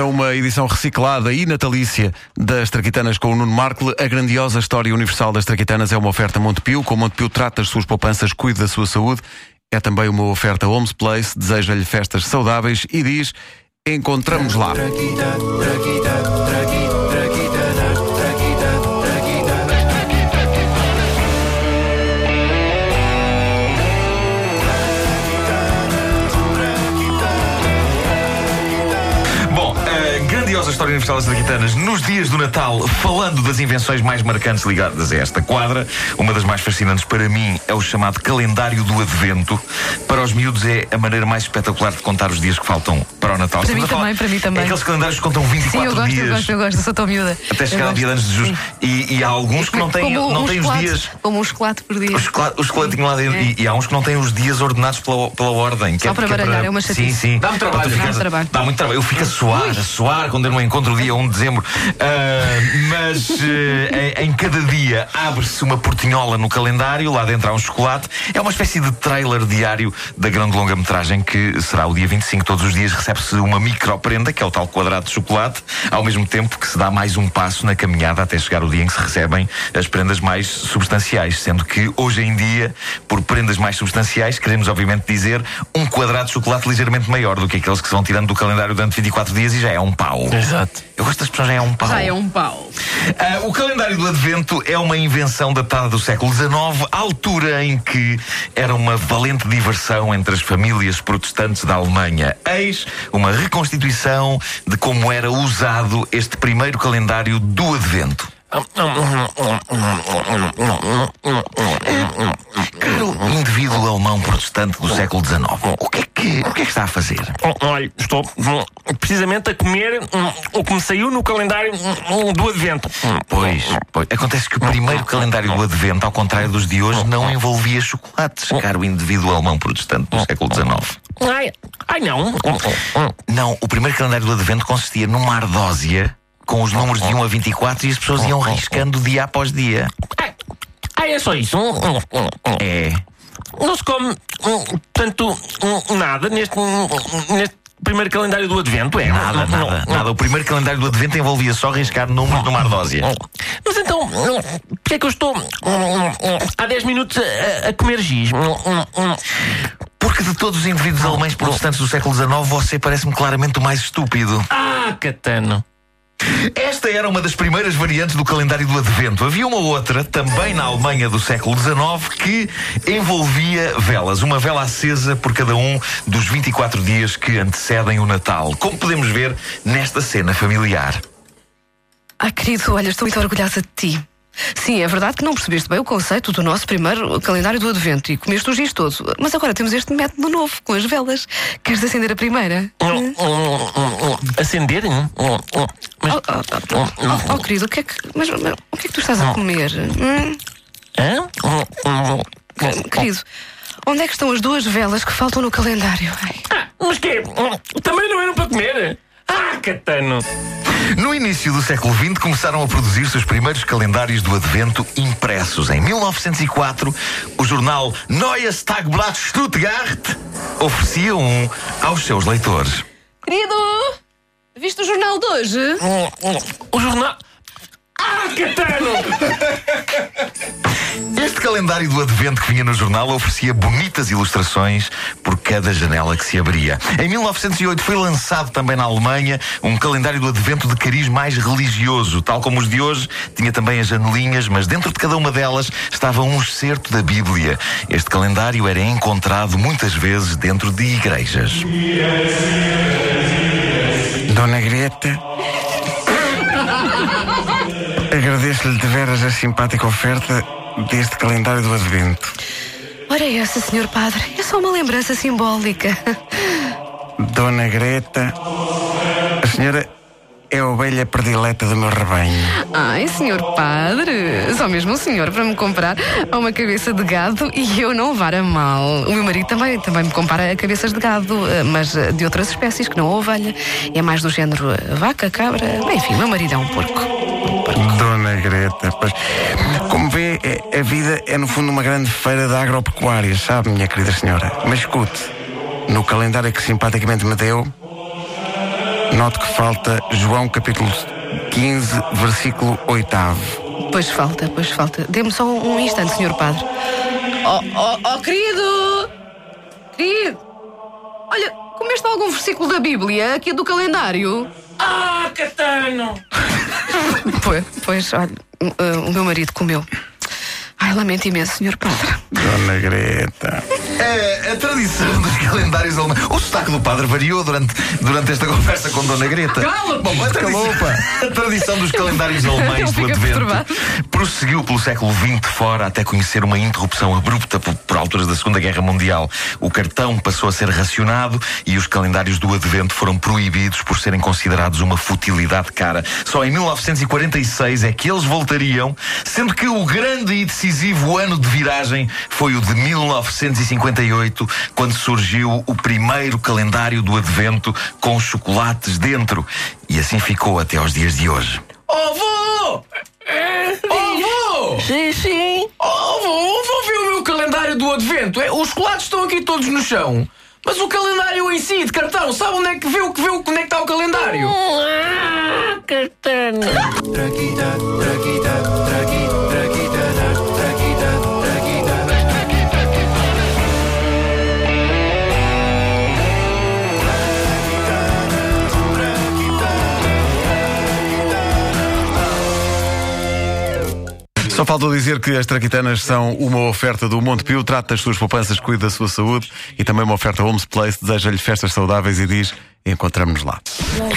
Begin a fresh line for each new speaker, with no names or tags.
A uma edição reciclada e natalícia das Traquitanas com o Nuno Markle, a grandiosa história universal das Traquitanas é uma oferta Montepio. Com Montepio trata as suas poupanças, cuida da sua saúde. É também uma oferta Homes Place, deseja-lhe festas saudáveis e diz: encontramos lá.
Bom, história universal das traquitanas nos dias do Natal, falando das invenções mais marcantes ligadas a esta quadra. Uma das mais fascinantes para mim é o chamado calendário do Advento. Para os miúdos é a maneira mais espetacular de contar os dias que faltam para o Natal.
Para mim
Estamos falar-
também, para mim também.
É aqueles calendários que contam 24
Sim, eu gosto,
dias.
eu gosto, eu gosto, eu sou tão miúda.
Até chegar ao dia de anos de Jesus. E, e há alguns que não têm,
Como
não
um
têm os
chocolate,
dias.
Como um chocolate por dia.
O chocolate, o chocolatinho lá dentro.
É.
E, e há uns que não têm os dias ordenados pela, pela ordem. que
Só para baralhar, é uma
Sim,
chatice.
sim.
Dá-me trabalho.
Para
Dá-me trabalho.
Dá muito trabalho. Eu fico a suar, a suar quando eu não encontro o dia 1 de dezembro. Ah, mas eh, em, em cada dia abre-se uma portinhola no calendário, lá dentro há um chocolate. É uma espécie de trailer diário da grande longa-metragem que será o dia 25. Todos os dias recebe-se uma micro-prenda, que é o tal quadrado de chocolate, ao mesmo tempo que se dá mais um passo na caminhada até chegar o dia em que se recebem as prendas mais substanciais. Sendo que hoje em dia, por prendas mais substanciais, queremos obviamente dizer um quadrado de chocolate ligeiramente maior do que aqueles que se vão tirando do calendário durante 24 dias e já é um pau.
Exato.
Eu gosto da expressão já é um pau.
Já é um pau.
Ah, o calendário do Advento é uma invenção datada do século XIX, altura em que era uma valente diversão entre as famílias protestantes da Alemanha. Eis uma reconstituição de como era usado este primeiro calendário do Advento. Caro indivíduo alemão protestante do século XIX, o que é que, o que, é que está a fazer?
Olha, estou precisamente a comer hum, o que me saiu no calendário hum, do Advento.
Pois, pois. Acontece que o primeiro calendário do Advento, ao contrário dos de hoje, não envolvia chocolates, caro indivíduo alemão protestante do século XIX.
Ai, ai não.
Não, o primeiro calendário do Advento consistia numa ardósia com os números de 1 a 24 e as pessoas iam riscando dia após dia.
Ai, é só isso.
É.
Não se come hum, tanto hum, nada neste, hum, neste primeiro calendário do Advento, é?
Nada, nada, nada. O primeiro calendário do Advento envolvia só riscar números numa ardósia.
Mas então, porquê é que eu estou há 10 minutos a, a comer giz?
Porque de todos os indivíduos alemães protestantes do século XIX, você parece-me claramente o mais estúpido.
Ah, Catano.
Esta era uma das primeiras variantes do calendário do Advento. Havia uma outra, também na Alemanha do século XIX, que envolvia velas. Uma vela acesa por cada um dos 24 dias que antecedem o Natal. Como podemos ver nesta cena familiar.
Ai, querido, olha, estou muito orgulhosa de ti. Sim, é verdade que não percebeste bem o conceito do nosso primeiro calendário do Advento e comeste o giz todo. Mas agora temos este método novo, com as velas. Queres acender a primeira?
Hum. Acender?
Oh, querido, o que é que. Mas, mas o que é que tu estás a comer? Hum?
hã? Hum, hum.
Querido, onde é que estão as duas velas que faltam no calendário? Ai.
Ah, mas? Hum, Também não eram para comer? Ah, Catano.
No início do século XX começaram a produzir-se os primeiros calendários do Advento impressos. Em 1904, o jornal Neues Tagblatt Stuttgart oferecia um aos seus leitores.
Querido, viste o jornal de hoje?
O jornal. Ah, Catano!
Este calendário do Advento que vinha no jornal oferecia bonitas ilustrações por cada janela que se abria. Em 1908 foi lançado também na Alemanha um calendário do Advento de cariz mais religioso. Tal como os de hoje, tinha também as janelinhas, mas dentro de cada uma delas estava um excerto da Bíblia. Este calendário era encontrado muitas vezes dentro de igrejas.
Dona Greta, veras a simpática oferta deste calendário do Advento.
Ora, essa, senhor padre, é só uma lembrança simbólica.
Dona Greta, a senhora é a ovelha predileta do meu rebanho.
Ai, senhor padre, só mesmo o senhor para me comprar a uma cabeça de gado e eu não levar a mal. O meu marido também, também me compara a cabeças de gado, eh, mas eh, de outras espécies que não a ovelha. É mais do género eh, vaca, cabra. Enfim, meu marido é um porco.
Dona Greta, pois, como vê, é- a vida é no fundo uma grande feira de agropecuária, sabe, minha querida senhora? Mas escute, no calendário que simpaticamente me deu, Note que falta João capítulo 15, versículo 8.
Pois falta, pois falta. Dê-me só um instante, senhor padre. Oh, oh, oh, querido! Querido! Olha, comeste algum versículo da Bíblia aqui do calendário?
Ah, Catano!
Pois, pois olha, uh, o meu marido comeu. Ai, lamento imenso, senhor padre.
Dona Greta.
É, a tradição dos calendários alemães. O sotaque do padre variou durante, durante esta conversa com Dona Greta.
Cala-te!
Bom, a tradição, a tradição dos calendários alemães do Advento
perturbado.
prosseguiu pelo século XX fora até conhecer uma interrupção abrupta por, por alturas da Segunda Guerra Mundial. O cartão passou a ser racionado e os calendários do Advento foram proibidos por serem considerados uma futilidade cara. Só em 1946 é que eles voltariam, sendo que o grande e decisivo ano de viragem foi o de 1958, quando surgiu o primeiro calendário do Advento com chocolates dentro. E assim ficou até aos dias de hoje.
Oh, vô! Oh, vô!
Sim, sim.
Oh, vô, vou ver o meu calendário do advento. É, os chocolates estão aqui todos no chão. Mas o calendário em si, de cartão, sabe onde é que vê o que vê onde é que está o calendário?
Ah, Catano!
Só faltou dizer que as traquitanas são uma oferta do Monte Pio, trata das suas poupanças, cuida da sua saúde e também uma oferta Homes Place, deseja-lhe festas saudáveis e diz: encontramos-nos lá.